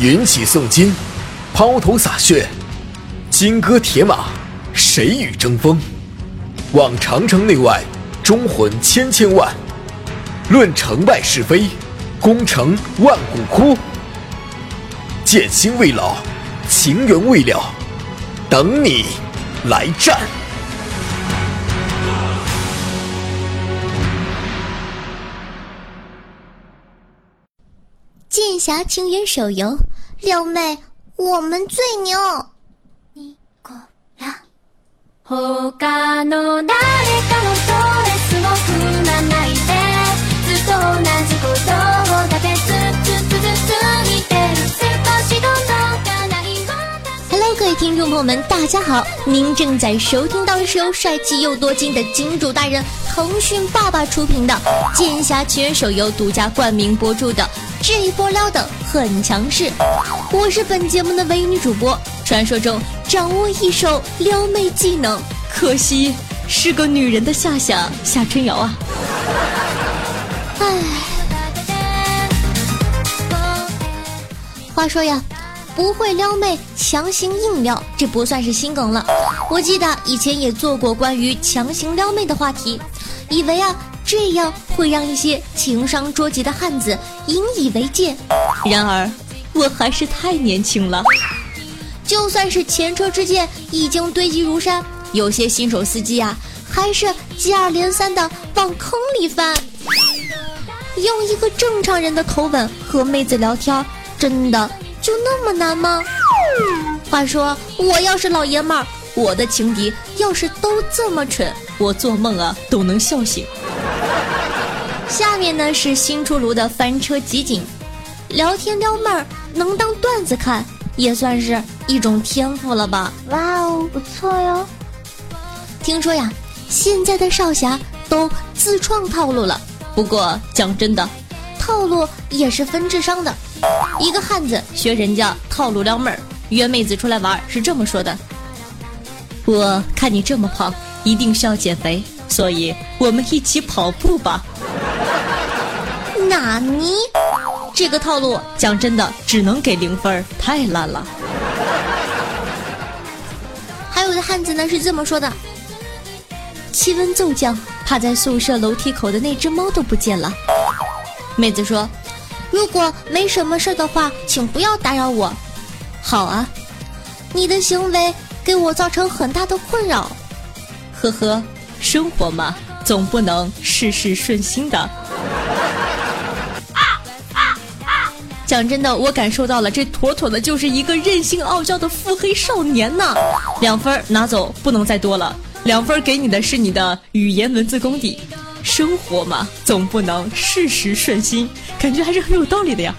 云起诵金，抛头洒血，金戈铁马，谁与争锋？望长城内外，忠魂千千万。论成败是非，功成万骨枯。剑心未老，情缘未了，等你来战。侠情缘手游，撩妹，我们最牛。你过来。Hello，各位听众朋友们，大家好！您正在收听到的是由帅气又多金的金主大人腾讯爸爸出品的《剑侠情缘手游》独家冠名播出的《这一波撩的很强势》，我是本节目的唯一女主播，传说中掌握一手撩妹技能，可惜是个女人的夏夏夏春瑶啊！唉。话说呀，不会撩妹强行硬撩，这不算是心梗了。我记得以前也做过关于强行撩妹的话题，以为啊这样会让一些情商捉急的汉子引以为戒。然而我还是太年轻了，就算是前车之鉴已经堆积如山，有些新手司机啊还是接二连三的往坑里翻。用一个正常人的口吻和妹子聊天。真的就那么难吗？话说，我要是老爷们儿，我的情敌要是都这么蠢，我做梦啊都能笑醒。下面呢是新出炉的翻车集锦，聊天撩妹儿能当段子看，也算是一种天赋了吧？哇哦，不错哟。听说呀，现在的少侠都自创套路了。不过讲真的，套路也是分智商的。一个汉子学人家套路撩妹儿，约妹子出来玩是这么说的：“我看你这么胖，一定需要减肥，所以我们一起跑步吧。”纳尼？这个套路讲真的只能给零分，太烂了。还有的汉子呢是这么说的：“气温骤降，趴在宿舍楼梯口的那只猫都不见了。”妹子说。如果没什么事的话，请不要打扰我。好啊，你的行为给我造成很大的困扰。呵呵，生活嘛，总不能事事顺心的。讲真的，我感受到了，这妥妥的就是一个任性傲娇的腹黑少年呐。两分拿走，不能再多了。两分给你的是你的语言文字功底。生活嘛，总不能事事顺心，感觉还是很有道理的呀。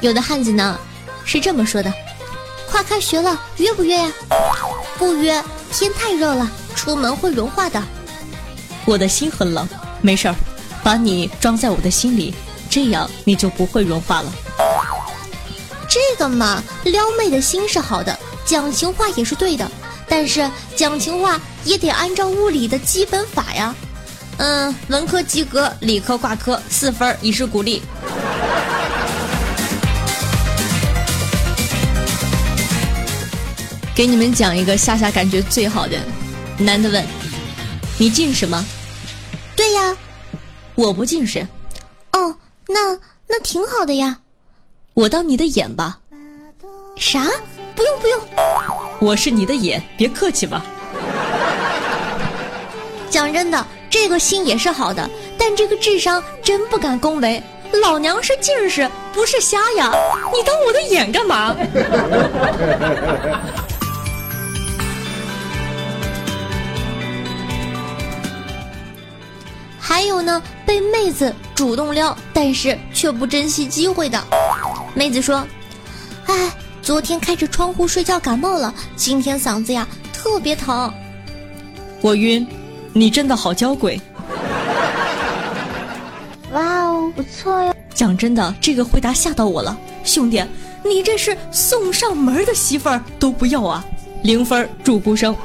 有的汉子呢，是这么说的：快开学了，约不约呀？不约，天太热了，出门会融化的。我的心很冷，没事儿，把你装在我的心里，这样你就不会融化了。这个嘛，撩妹的心是好的。讲情话也是对的，但是讲情话也得按照物理的基本法呀。嗯，文科及格，理科挂科，四分以示鼓励。给你们讲一个夏夏感觉最好的。男的问：“你近视吗？”“对呀。”“我不近视。”“哦，那那挺好的呀。”“我当你的眼吧。”“啥？”不用不用，我是你的眼，别客气吧。讲真的，这个心也是好的，但这个智商真不敢恭维。老娘是近视，不是瞎呀！你当我的眼干嘛？还有呢，被妹子主动撩，但是却不珍惜机会的。妹子说：“哎。”昨天开着窗户睡觉感冒了，今天嗓子呀特别疼。我晕，你真的好娇贵。哇哦，不错哟。讲真的，这个回答吓到我了，兄弟，你这是送上门的媳妇儿都不要啊？零分，祝孤生。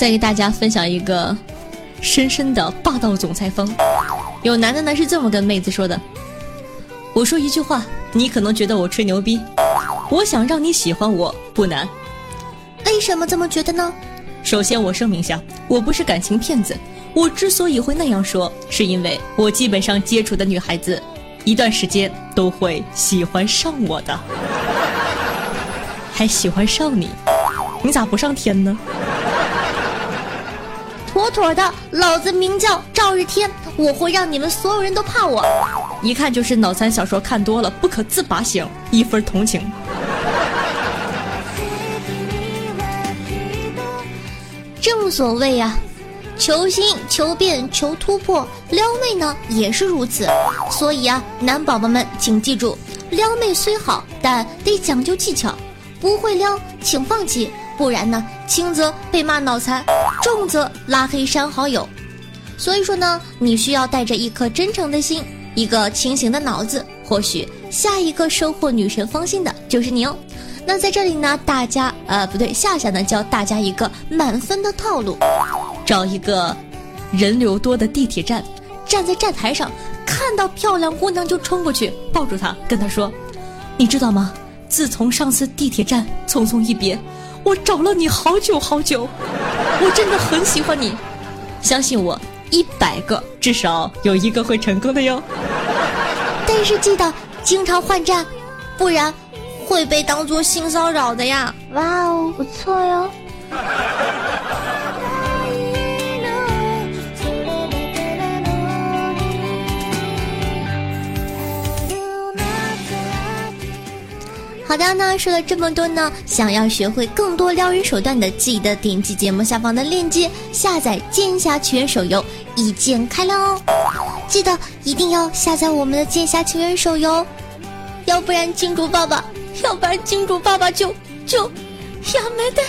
再给大家分享一个深深的霸道总裁风。有男的呢是这么跟妹子说的：“我说一句话，你可能觉得我吹牛逼，我想让你喜欢我不难。为什么这么觉得呢？首先我声明下，我不是感情骗子。我之所以会那样说，是因为我基本上接触的女孩子，一段时间都会喜欢上我的，还喜欢上你，你咋不上天呢？”妥的，老子名叫赵日天，我会让你们所有人都怕我。一看就是脑残小说看多了，不可自拔型，一分同情。正所谓呀，求新、求变、求突破，撩妹呢也是如此。所以啊，男宝宝们请记住，撩妹虽好，但得讲究技巧。不会撩，请放弃。不然呢，轻则被骂脑残，重则拉黑删好友。所以说呢，你需要带着一颗真诚的心，一个清醒的脑子，或许下一个收获女神芳心的就是你哦。那在这里呢，大家呃不对，夏夏呢教大家一个满分的套路：找一个人流多的地铁站，站在站台上，看到漂亮姑娘就冲过去抱住她，跟她说：“你知道吗？自从上次地铁站匆匆一别。”我找了你好久好久，我真的很喜欢你，相信我，一百个至少有一个会成功的哟。但是记得经常换站，不然会被当做性骚扰的呀。哇哦，不错哟。好的，那说了这么多呢，想要学会更多撩人手段的，记得点击节目下方的链接下载《剑侠情缘》手游，一键开撩哦！记得一定要下载我们的《剑侠情缘》手游，要不然金主爸爸，要不然金主爸爸就就要没得。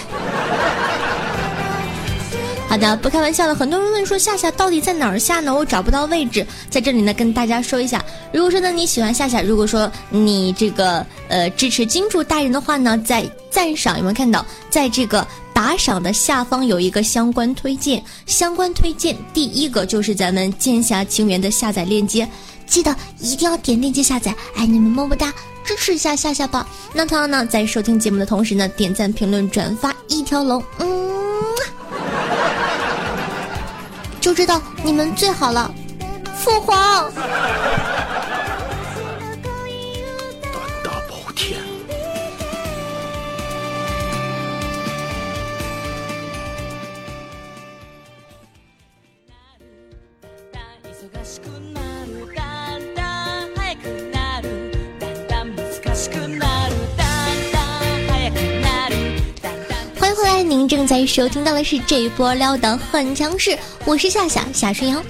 好的，不开玩笑了。很多人问说夏夏到底在哪儿下呢？我找不到位置，在这里呢跟大家说一下。如果说呢你喜欢夏夏，如果说你这个呃支持金主大人的话呢，在赞赏有没有看到，在这个打赏的下方有一个相关推荐，相关推荐第一个就是咱们剑侠情缘的下载链接，记得一定要点链接下载。爱你们么么哒，支持一下夏夏吧。那同样呢，在收听节目的同时呢，点赞、评论、转发一条龙，嗯。就知道你们最好了，父皇。收听到的是这一波撩的很强势，我是夏夏夏春瑶。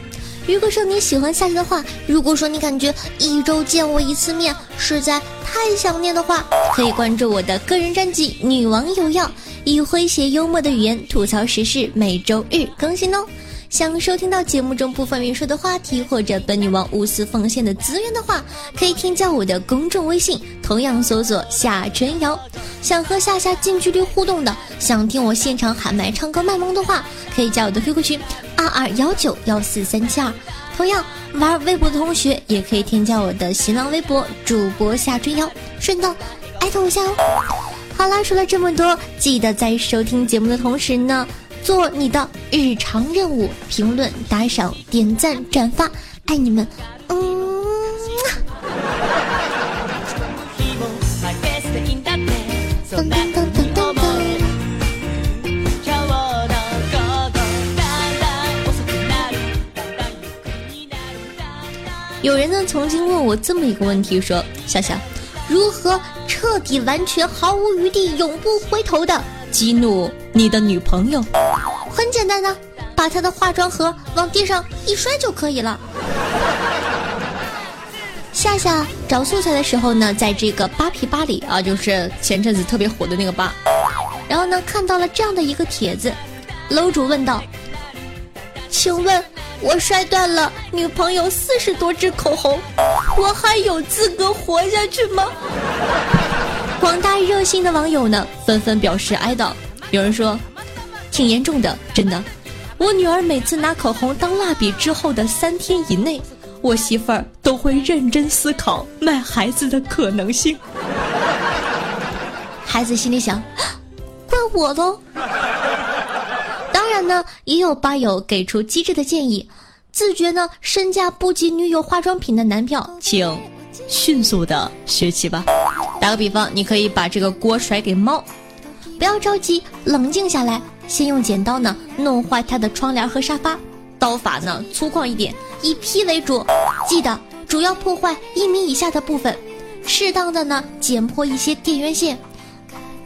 如果说你喜欢夏夏的话，如果说你感觉一周见我一次面实在太想念的话，可以关注我的个人专辑《女王有药》，以诙谐幽默的语言吐槽时事，每周日更新哦。想收听到节目中不方便说的话题，或者本女王无私奉献的资源的话，可以添加我的公众微信，同样搜索夏春瑶。想和夏夏近距离互动的，想听我现场喊麦唱歌卖萌的话，可以加我的 QQ 群二二幺九幺四三七二。同样玩微博的同学，也可以添加我的新浪微博主播夏春瑶，顺道艾特我一下哦。好啦，说了这么多，记得在收听节目的同时呢。做你的日常任务，评论、打赏、点赞、转发，爱你们，嗯。有人呢曾经问我这么一个问题，说：夏夏，如何彻底、完全、毫无余地、永不回头的？激怒你的女朋友，很简单的，把她的化妆盒往地上一摔就可以了。夏夏找素材的时候呢，在这个扒皮吧里啊，就是前阵子特别火的那个吧，然后呢看到了这样的一个帖子，楼主问道：“请问，我摔断了女朋友四十多支口红，我还有资格活下去吗？”广大热心的网友呢，纷纷表示哀悼。有人说：“挺严重的，真的。我女儿每次拿口红当蜡笔之后的三天以内，我媳妇儿都会认真思考卖孩子的可能性。孩子心里想，怪我喽。当然呢，也有吧友给出机智的建议，自觉呢身价不及女友化妆品的男票，请迅速的学习吧。打个比方，你可以把这个锅甩给猫，不要着急，冷静下来。先用剪刀呢弄坏它的窗帘和沙发，刀法呢粗犷一点，以劈为主，记得主要破坏一米以下的部分，适当的呢剪破一些电源线，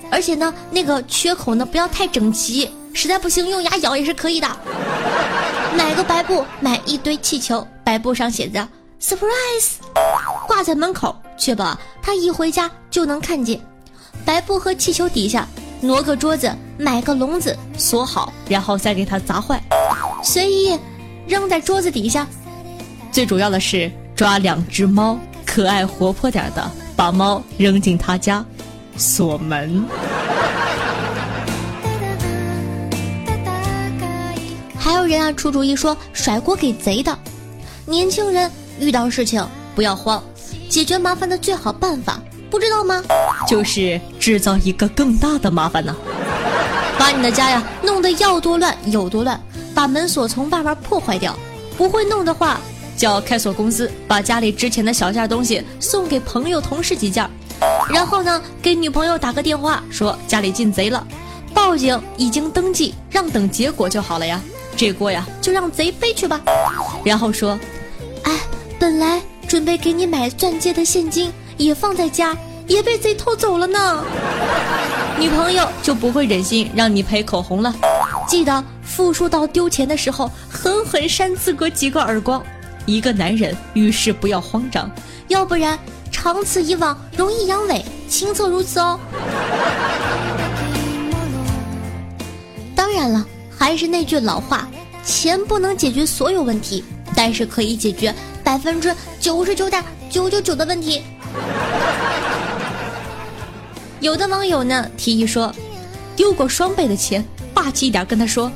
而且呢那个缺口呢不要太整齐，实在不行用牙咬也是可以的。买个白布，买一堆气球，白布上写着 surprise，挂在门口，确保他一回家就能看见。白布和气球底下。挪个桌子，买个笼子锁好，然后再给它砸坏，随意扔在桌子底下。最主要的是抓两只猫，可爱活泼点的，把猫扔进他家，锁门。还有人啊出主意说甩锅给贼的，年轻人遇到事情不要慌，解决麻烦的最好办法。不知道吗？就是制造一个更大的麻烦呢，把你的家呀弄得要多乱有多乱，把门锁从外面破坏掉。不会弄的话，叫开锁公司把家里值钱的小件东西送给朋友同事几件，然后呢给女朋友打个电话说家里进贼了，报警已经登记，让等结果就好了呀。这锅呀就让贼背去吧。然后说，哎，本来准备给你买钻戒的现金。也放在家，也被贼偷走了呢。女朋友就不会忍心让你赔口红了，记得复述到丢钱的时候，狠狠扇自个几个耳光。一个男人遇事不要慌张，要不然长此以往容易阳痿，亲测如此哦。当然了，还是那句老话，钱不能解决所有问题，但是可以解决百分之九十九点九九九的问题。有的网友呢提议说，丢过双倍的钱，霸气一点跟他说：“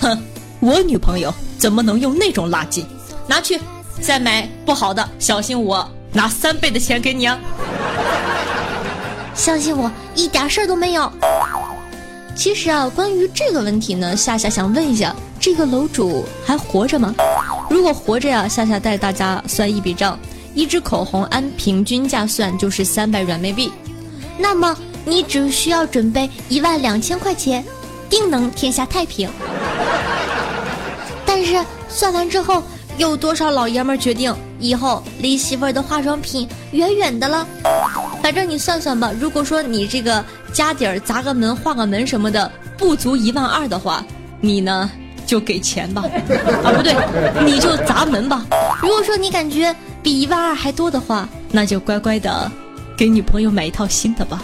哼，我女朋友怎么能用那种垃圾？拿去再买不好的，小心我拿三倍的钱给你啊！”相信我，一点事儿都没有。其实啊，关于这个问题呢，夏夏想问一下，这个楼主还活着吗？如果活着呀，夏夏带大家算一笔账。一支口红按平均价算就是三百软妹币，那么你只需要准备一万两千块钱，定能天下太平。但是算完之后，有多少老爷们决定以后离媳妇儿的化妆品远远的了？反正你算算吧，如果说你这个家底儿砸个门、画个门什么的不足一万二的话，你呢就给钱吧，啊不对，你就砸门吧。如果说你感觉。比一万二还多的话，那就乖乖的给女朋友买一套新的吧。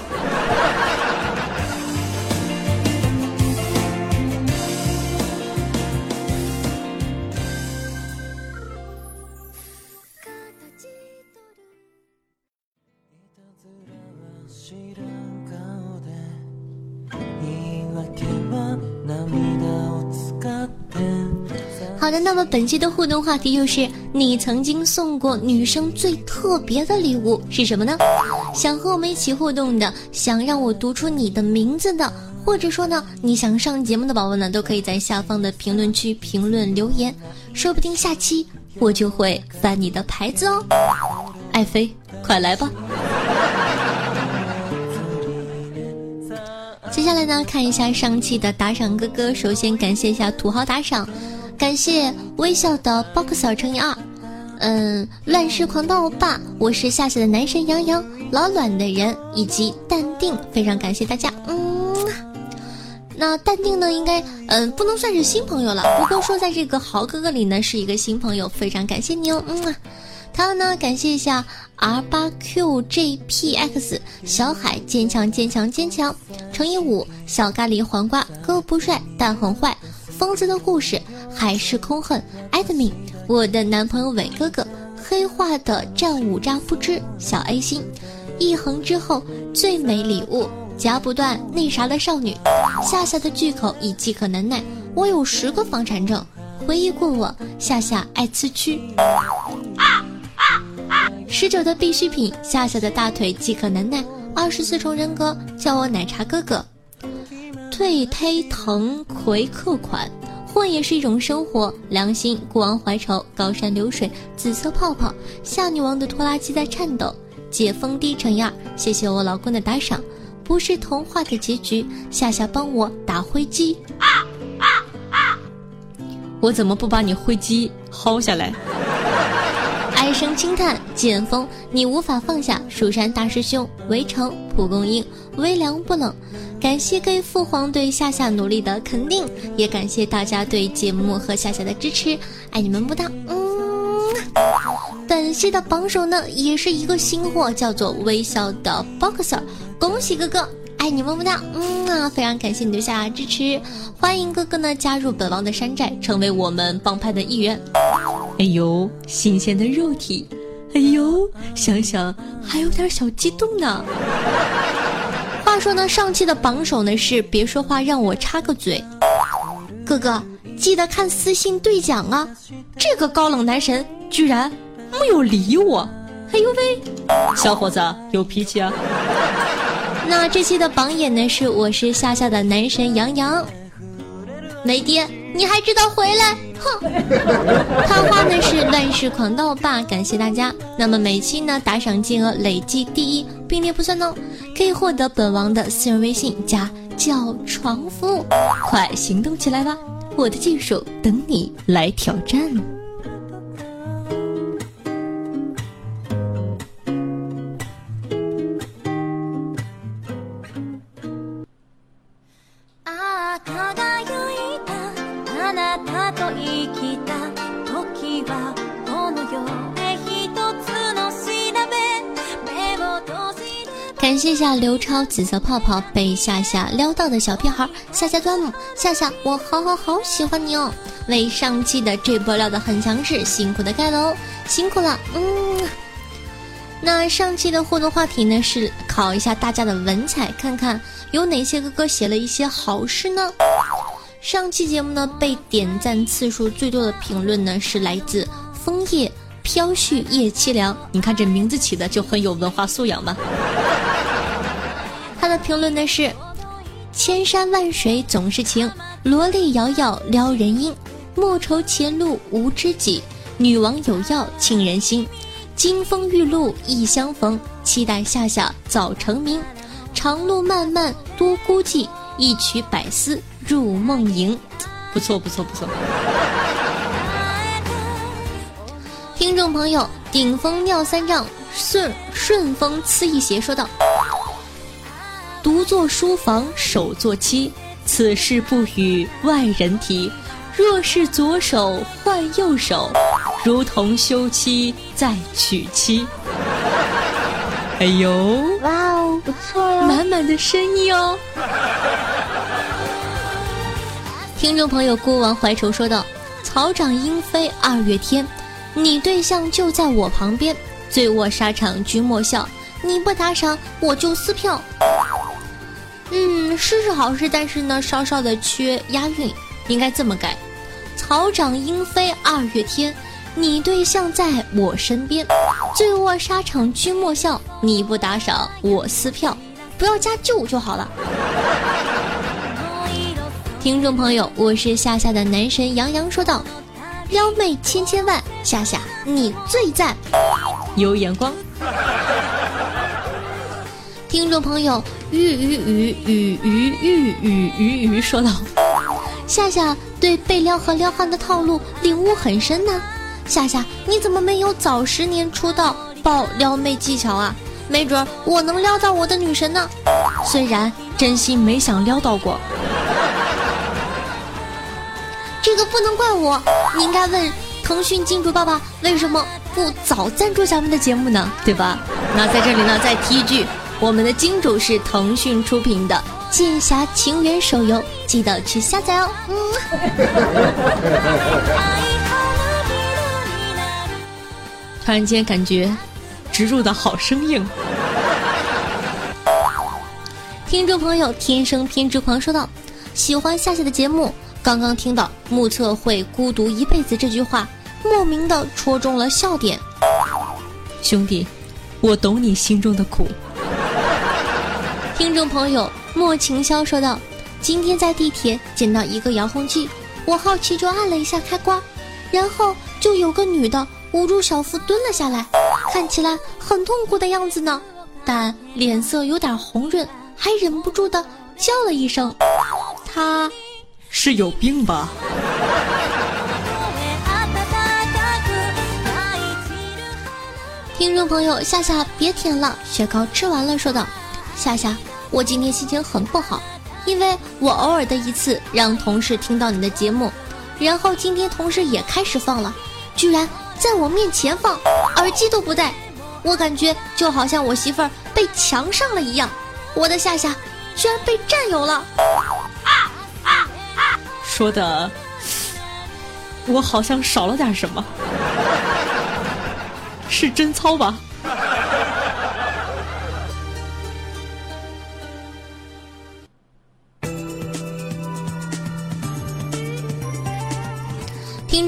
那么本期的互动话题就是你曾经送过女生最特别的礼物是什么呢？想和我们一起互动的，想让我读出你的名字的，或者说呢你想上节目的宝宝呢，都可以在下方的评论区评论留言，说不定下期我就会翻你的牌子哦。爱妃，快来吧！接下来呢，看一下上期的打赏哥哥，首先感谢一下土豪打赏。感谢微笑的 boxer 乘以二，嗯，乱世狂刀欧巴，我是夏夏的男神杨洋，老卵的人以及淡定，非常感谢大家，嗯，那淡定呢，应该嗯不能算是新朋友了，不过说在这个豪哥哥里呢是一个新朋友，非常感谢你哦，嗯，还有呢，感谢一下 R 八 QJPX 小海坚强坚强坚强。乘以五小咖喱黄瓜哥不帅但很坏。疯子的故事，海市空恨，admin，我的男朋友伟哥哥，黑化的战五渣不知，小 A 心，一横之后最美礼物，夹不断那啥的少女，夏夏的巨口已饥渴难耐。我有十个房产证，回忆过往，夏夏爱吃蛆。十九的必需品，夏夏的大腿饥渴难耐。二十四重人格，叫我奶茶哥哥。退胎腾葵客款，混也是一种生活。良心，过往怀愁，高山流水，紫色泡泡，夏女王的拖拉机在颤抖。解封低沉呀，谢谢我老公的打赏。不是童话的结局，夏夏帮我打灰机。我怎么不把你灰机薅下来？声轻叹，剑锋，你无法放下。蜀山大师兄，围城，蒲公英，微凉不冷。感谢各位父皇对夏夏努力的肯定，也感谢大家对节目和夏夏的支持，爱你们不大。嗯，本期的榜首呢，也是一个新货，叫做微笑的 boxer，恭喜哥哥。爱你么么哒，嗯啊，非常感谢你对夏夏支持，欢迎哥哥呢加入本王的山寨，成为我们帮派的一员。哎呦，新鲜的肉体，哎呦，想想还有点小激动呢。话说呢，上期的榜首呢是别说话，让我插个嘴。哥哥记得看私信兑奖啊！这个高冷男神居然没有理我，哎呦喂，小伙子有脾气啊！那这期的榜眼呢是我是夏夏的男神杨洋，没爹你还知道回来？哼！他话呢是乱世狂盗霸，感谢大家。那么每期呢打赏金额累计第一并列不算哦，可以获得本王的私人微信加叫床服务，快行动起来吧！我的技术等你来挑战。下刘超紫色泡泡被夏夏撩到的小屁孩夏夏端木夏夏，我好好好喜欢你哦！为上期的这波撩的很强势，辛苦的盖楼，辛苦了，嗯。那上期的互动话题呢是考一下大家的文采，看看有哪些哥哥写了一些好诗呢？上期节目呢被点赞次数最多的评论呢是来自枫叶飘絮夜凄凉，你看这名字起的就很有文化素养吧。评论呢是：千山万水总是情，萝莉瑶瑶撩人音，莫愁前路无知己，女王有药沁人心。金风玉露一相逢，期待夏夏早成名。长路漫漫多孤寂，一曲百思入梦萦。不错不错不错。听众朋友，顶峰尿三丈，顺顺风呲一斜，说道。独坐书房手作妻，此事不与外人提。若是左手换右手，如同休妻再娶妻。哎呦，哇哦，不错哟，满满的深意哦。听众朋友，孤王怀愁说道：“草长莺飞二月天，你对象就在我旁边。醉卧沙场君莫笑，你不打赏我就撕票。”嗯，诗是好诗，但是呢，稍稍的缺押韵，应该这么改：草长莺飞二月天，你对象在我身边，醉卧沙场君莫笑，你不打赏我撕票，不要加就就好了。听众朋友，我是夏夏的男神杨洋说道：撩妹千千万，夏夏你最赞，有眼光。听众朋友，鱼鱼鱼鱼鱼鱼鱼鱼说道夏夏对被撩和撩汉的套路领悟很深呢夏夏你怎么没有早十年出道爆撩妹技巧啊没准我能撩到我的女神呢虽然真心没想撩到过这个不能怪我你应该问腾讯金主爸爸为什么不早赞助咱们的节目呢对吧那在这里呢再提一句我们的金主是腾讯出品的《剑侠情缘》手游，记得去下载哦。嗯。突然间感觉植入的好生硬。听众朋友，天生偏执狂说道：“喜欢夏夏的节目，刚刚听到目测会孤独一辈子这句话，莫名的戳中了笑点。兄弟，我懂你心中的苦。”听众朋友莫晴霄说道：“今天在地铁捡到一个遥控器，我好奇就按了一下开关，然后就有个女的捂住小腹蹲了下来，看起来很痛苦的样子呢，但脸色有点红润，还忍不住的叫了一声：‘她是有病吧？’”听众朋友夏夏别舔了，雪糕吃完了说道：“夏夏。”我今天心情很不好，因为我偶尔的一次让同事听到你的节目，然后今天同事也开始放了，居然在我面前放，耳机都不戴，我感觉就好像我媳妇儿被强上了一样，我的夏夏居然被占有了。啊啊啊说的，我好像少了点什么，是贞操吧？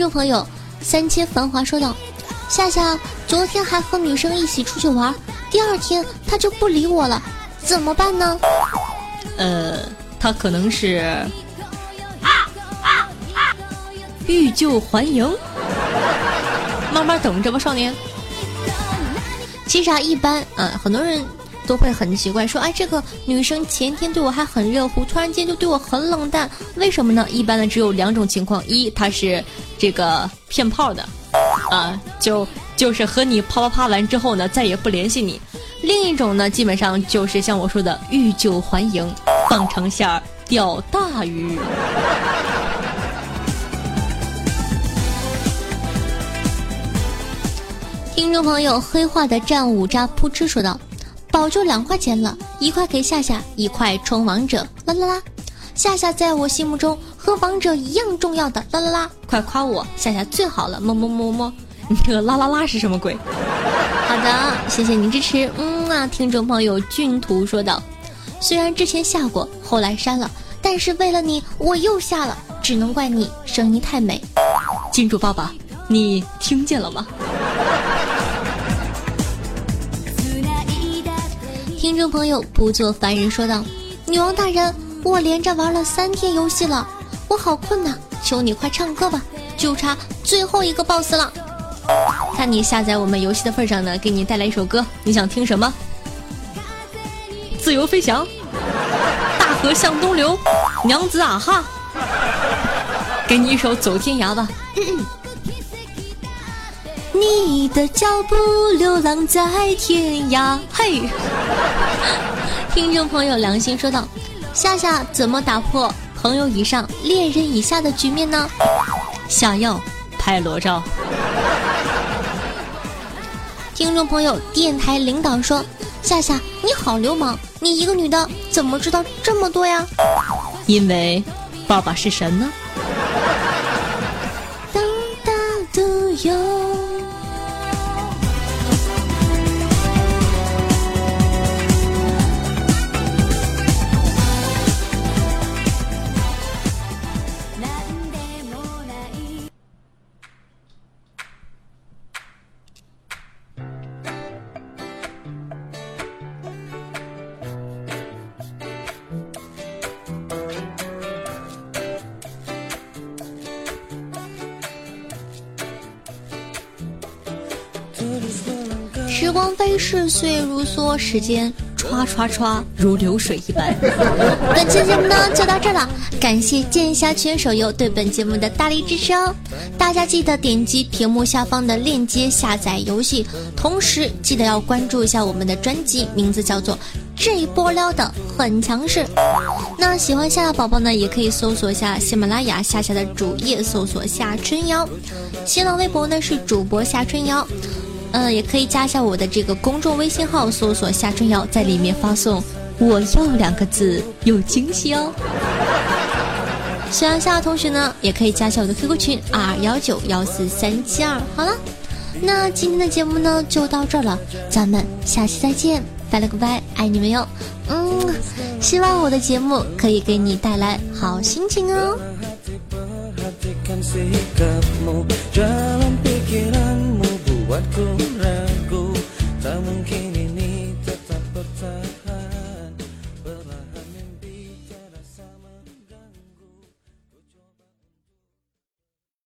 众朋友，三千繁华说道：“夏夏昨天还和女生一起出去玩，第二天他就不理我了，怎么办呢？”呃，他可能是欲救还迎，慢慢等着吧，少年。其实啊，一般，嗯，很多人。都会很奇怪，说哎，这个女生前天对我还很热乎，突然间就对我很冷淡，为什么呢？一般的只有两种情况：一，她是这个骗炮的，啊，就就是和你啪啪啪完之后呢，再也不联系你；另一种呢，基本上就是像我说的欲救还迎，放长线钓大鱼。听众朋友，黑化的战五渣扑哧说道。宝就两块钱了，一块给夏夏，一块充王者，啦啦啦！夏夏在我心目中和王者一样重要的，啦啦啦！快夸我，夏夏最好了，么么么么！你这个啦啦啦是什么鬼？好的，谢谢您支持，嗯啊！听众朋友俊图说道：“虽然之前下过，后来删了，但是为了你，我又下了，只能怪你声音太美。”金主爸爸，你听见了吗？听众朋友不做凡人说道：“女王大人，我连着玩了三天游戏了，我好困呐，求你快唱歌吧，就差最后一个 boss 了。看你下载我们游戏的份上呢，给你带来一首歌，你想听什么？自由飞翔，大河向东流，娘子啊哈，给你一首走天涯吧。”你的脚步流浪在天涯，嘿！听众朋友良心说道：“夏夏怎么打破朋友以上恋人以下的局面呢？”下药拍裸照。听众朋友电台领导说：“夏夏你好流氓，你一个女的怎么知道这么多呀？”因为爸爸是神呢。当大都有。逝，岁如梭，时间唰唰唰如流水一般。本期节目呢就到这了，感谢剑侠圈手游对本节目的大力支持哦！大家记得点击屏幕下方的链接下载游戏，同时记得要关注一下我们的专辑，名字叫做《这波撩的很强势》。那喜欢夏夏宝宝呢，也可以搜索一下喜马拉雅夏夏的主页，搜索夏春瑶，新浪微博呢是主播夏春瑶。嗯，也可以加一下我的这个公众微信号，搜索夏春瑶，在里面发送“我要”两个字，有惊喜哦。喜欢夏同学呢，也可以加一下我的 QQ 群二幺九幺四三七二。好了，那今天的节目呢就到这儿了，咱们下期再见。拜了个拜，爱你们哟。嗯，希望我的节目可以给你带来好心情哦。buatku